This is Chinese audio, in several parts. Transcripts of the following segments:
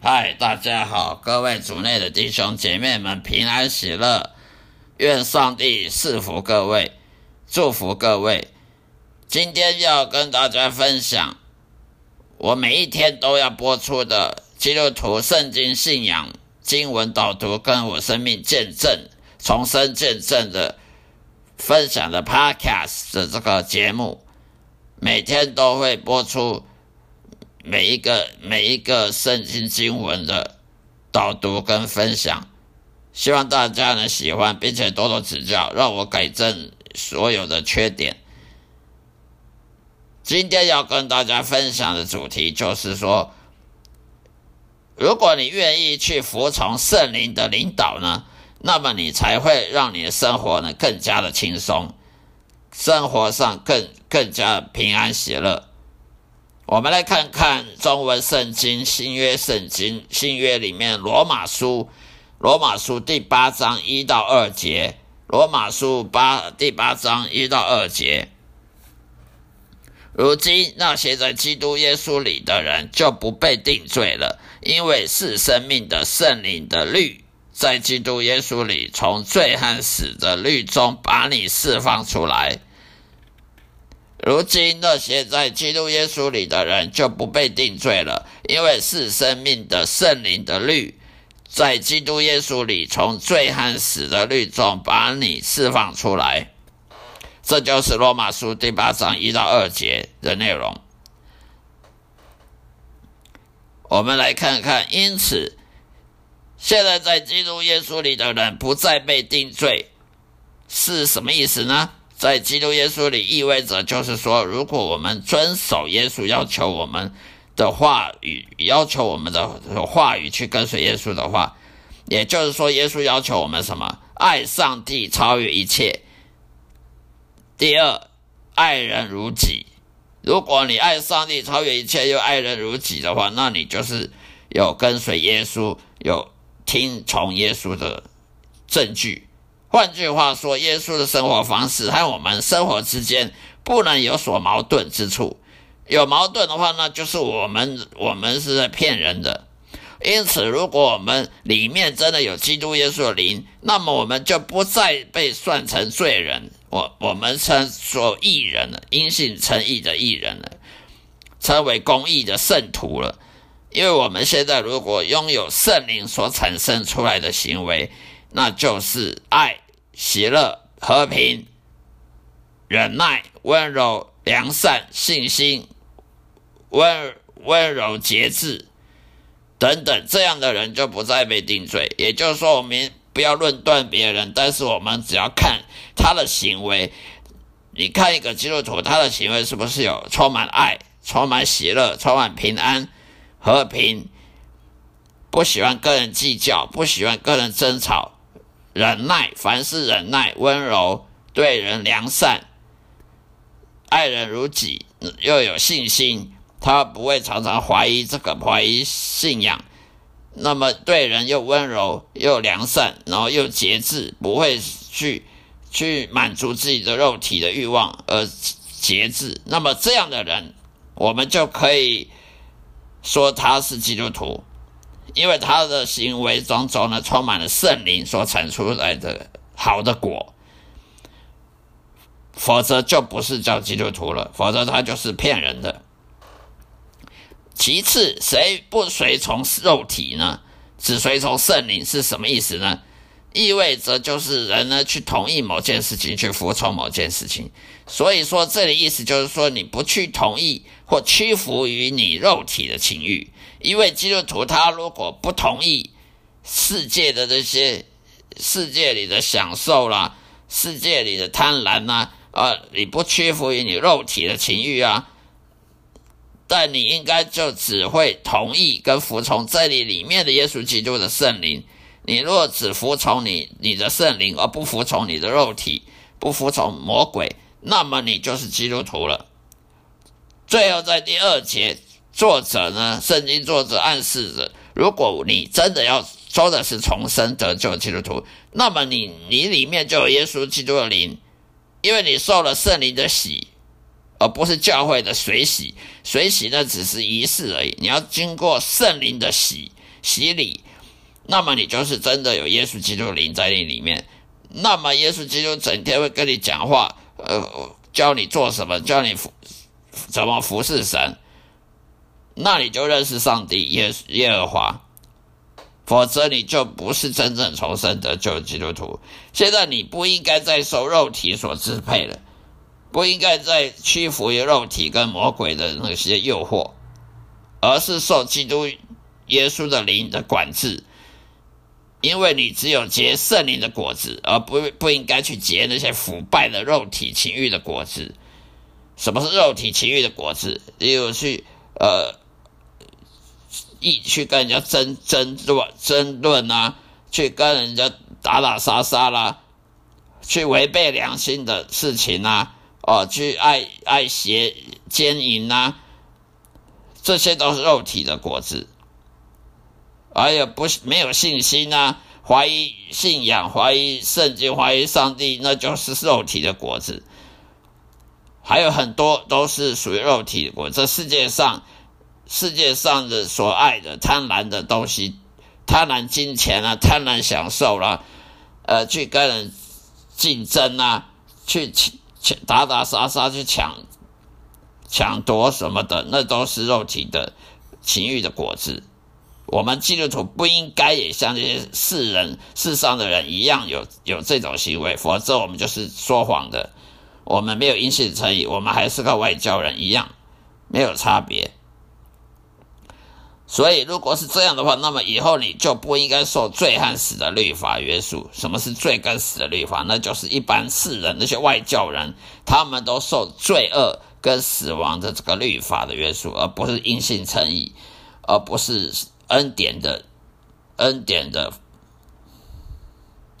嗨，大家好，各位组内的弟兄姐妹们平安喜乐，愿上帝赐福各位，祝福各位。今天要跟大家分享我每一天都要播出的基督徒圣经信仰经文导读，跟我生命见证重生见证的分享的 Podcast 的这个节目，每天都会播出。每一个每一个圣经经文的导读跟分享，希望大家能喜欢，并且多多指教，让我改正所有的缺点。今天要跟大家分享的主题就是说，如果你愿意去服从圣灵的领导呢，那么你才会让你的生活呢更加的轻松，生活上更更加平安喜乐。我们来看看中文圣经新约圣经新约里面罗马书罗马书第八章一到二节，罗马书八第八章一到二节。如今那些在基督耶稣里的人就不被定罪了，因为是生命的圣灵的律在基督耶稣里从罪和死的律中把你释放出来。如今那些在基督耶稣里的人就不被定罪了，因为是生命的圣灵的律，在基督耶稣里从罪和死的律中把你释放出来。这就是罗马书第八章一到二节的内容。我们来看看，因此现在在基督耶稣里的人不再被定罪，是什么意思呢？在基督耶稣里，意味着就是说，如果我们遵守耶稣要求我们的话语，要求我们的话语去跟随耶稣的话，也就是说，耶稣要求我们什么？爱上帝超越一切。第二，爱人如己。如果你爱上帝超越一切，又爱人如己的话，那你就是有跟随耶稣、有听从耶稣的证据。换句话说，耶稣的生活方式和我们生活之间不能有所矛盾之处。有矛盾的话，那就是我们我们是在骗人的。因此，如果我们里面真的有基督耶稣的灵，那么我们就不再被算成罪人，我我们称作义人了，因信称义的义人了，称为公义的圣徒了。因为我们现在如果拥有圣灵所产生出来的行为。那就是爱、喜乐、和平、忍耐、温柔、良善、信心、温温柔、节制等等，这样的人就不再被定罪。也就是说，我们不要论断别人，但是我们只要看他的行为。你看一个基督徒，他的行为是不是有充满爱、充满喜乐、充满平安、和平？不喜欢跟人计较，不喜欢跟人争吵。忍耐，凡事忍耐，温柔，对人良善，爱人如己，又有信心。他不会常常怀疑这个，怀疑信仰。那么对人又温柔又良善，然后又节制，不会去去满足自己的肉体的欲望而节制。那么这样的人，我们就可以说他是基督徒。因为他的行为种种呢，充满了圣灵所产出来的好的果，否则就不是叫基督徒了，否则他就是骗人的。其次，谁不随从肉体呢？只随从圣灵是什么意思呢？意味着就是人呢去同意某件事情，去服从某件事情。所以说，这里意思就是说，你不去同意或屈服于你肉体的情欲。因为基督徒他如果不同意世界的这些世界里的享受啦，世界里的贪婪呐，啊，你不屈服于你肉体的情欲啊，但你应该就只会同意跟服从这里里面的耶稣基督的圣灵。你若只服从你你的圣灵，而不服从你的肉体，不服从魔鬼，那么你就是基督徒了。最后在第二节。作者呢？圣经作者暗示着，如果你真的要说的是重生得救基督徒，那么你你里面就有耶稣基督的灵，因为你受了圣灵的洗，而不是教会的水洗。水洗那只是仪式而已，你要经过圣灵的洗，洗礼，那么你就是真的有耶稣基督灵在你里面。那么耶稣基督整天会跟你讲话，呃，教你做什么，教你服怎么服侍神，那你就认识上帝耶耶和华。否则你就不是真正重生得救基督徒。现在你不应该再受肉体所支配了，不应该再屈服于肉体跟魔鬼的那些诱惑，而是受基督耶稣的灵的管制。因为你只有结圣灵的果子，而不不应该去结那些腐败的肉体情欲的果子。什么是肉体情欲的果子？例如去呃。一去跟人家争争论争论啊，去跟人家打打杀杀啦，去违背良心的事情啊，哦，去爱爱邪奸淫啊，这些都是肉体的果子。还有不没有信心啊，怀疑信仰，怀疑圣经，怀疑上帝，那就是肉体的果子。还有很多都是属于肉体的果。这世界上。世界上的所爱的贪婪的东西，贪婪金钱啊，贪婪享受啦，呃，去跟人竞争啊，去抢打打杀杀去抢抢夺什么的，那都是肉体的情欲的果子。我们基督徒不应该也像这些世人世上的人一样有有这种行为，否则我们就是说谎的。我们没有因信诚意，我们还是个外交人一样，没有差别。所以，如果是这样的话，那么以后你就不应该受罪和死的律法约束。什么是罪跟死的律法？那就是一般世人那些外教人，他们都受罪恶跟死亡的这个律法的约束，而不是因信称义，而不是恩典的恩典的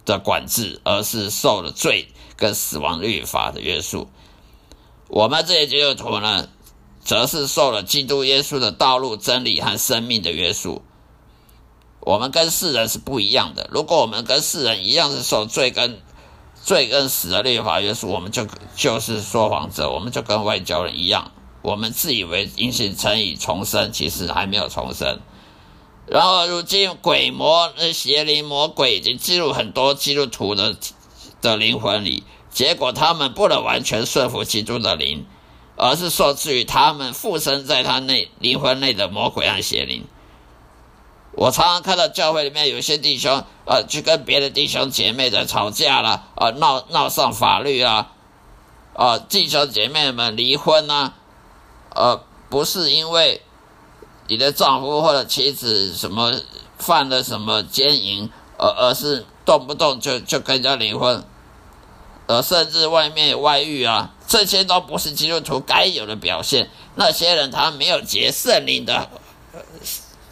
的管制，而是受了罪跟死亡律法的约束。我们这些基督徒呢？则是受了基督耶稣的道路、真理和生命的约束。我们跟世人是不一样的。如果我们跟世人一样是受罪跟罪跟死的律法约束，我们就就是说谎者，我们就跟外交人一样。我们自以为因信称义重生，其实还没有重生。然后如今鬼魔、那邪灵、魔鬼已经进入很多基督徒的的灵魂里，结果他们不能完全顺服基督的灵。而是受制于他们附身在他内灵魂内的魔鬼和邪灵。我常常看到教会里面有些弟兄，呃，去跟别的弟兄姐妹在吵架了，呃，闹闹上法律啊，啊，弟兄姐妹们离婚啊，呃，不是因为你的丈夫或者妻子什么犯了什么奸淫，而而是动不动就就跟人家离婚，呃，甚至外面有外遇啊。这些都不是基督徒该有的表现。那些人他没有结圣灵的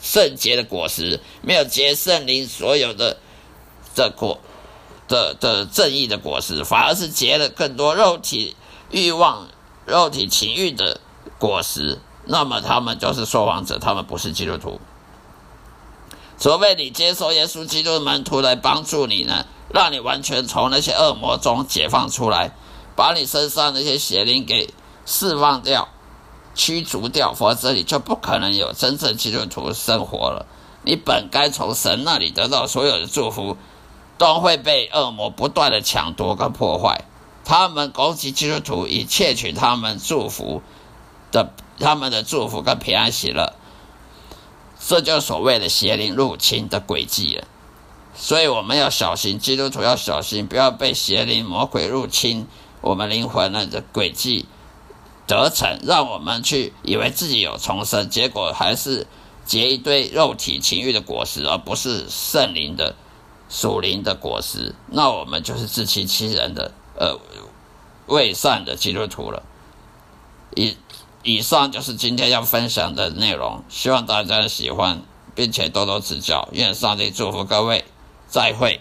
圣洁的果实，没有结圣灵所有的的果的的正义的果实，反而是结了更多肉体欲望、肉体情欲的果实。那么他们就是说谎者，他们不是基督徒。除非你接受耶稣基督的门徒来帮助你呢，让你完全从那些恶魔中解放出来。把你身上那些邪灵给释放掉、驱逐掉，否则你就不可能有真正基督徒生活了。你本该从神那里得到所有的祝福，都会被恶魔不断的抢夺跟破坏。他们攻击基督徒，以窃取他们祝福的、他们的祝福跟平安喜乐，这就所谓的邪灵入侵的轨迹了。所以我们要小心，基督徒要小心，不要被邪灵魔鬼入侵。我们灵魂的轨迹得逞，让我们去以为自己有重生，结果还是结一堆肉体情欲的果实，而不是圣灵的属灵的果实。那我们就是自欺欺人的呃未善的基督徒了。以以上就是今天要分享的内容，希望大家喜欢，并且多多指教。愿上帝祝福各位，再会。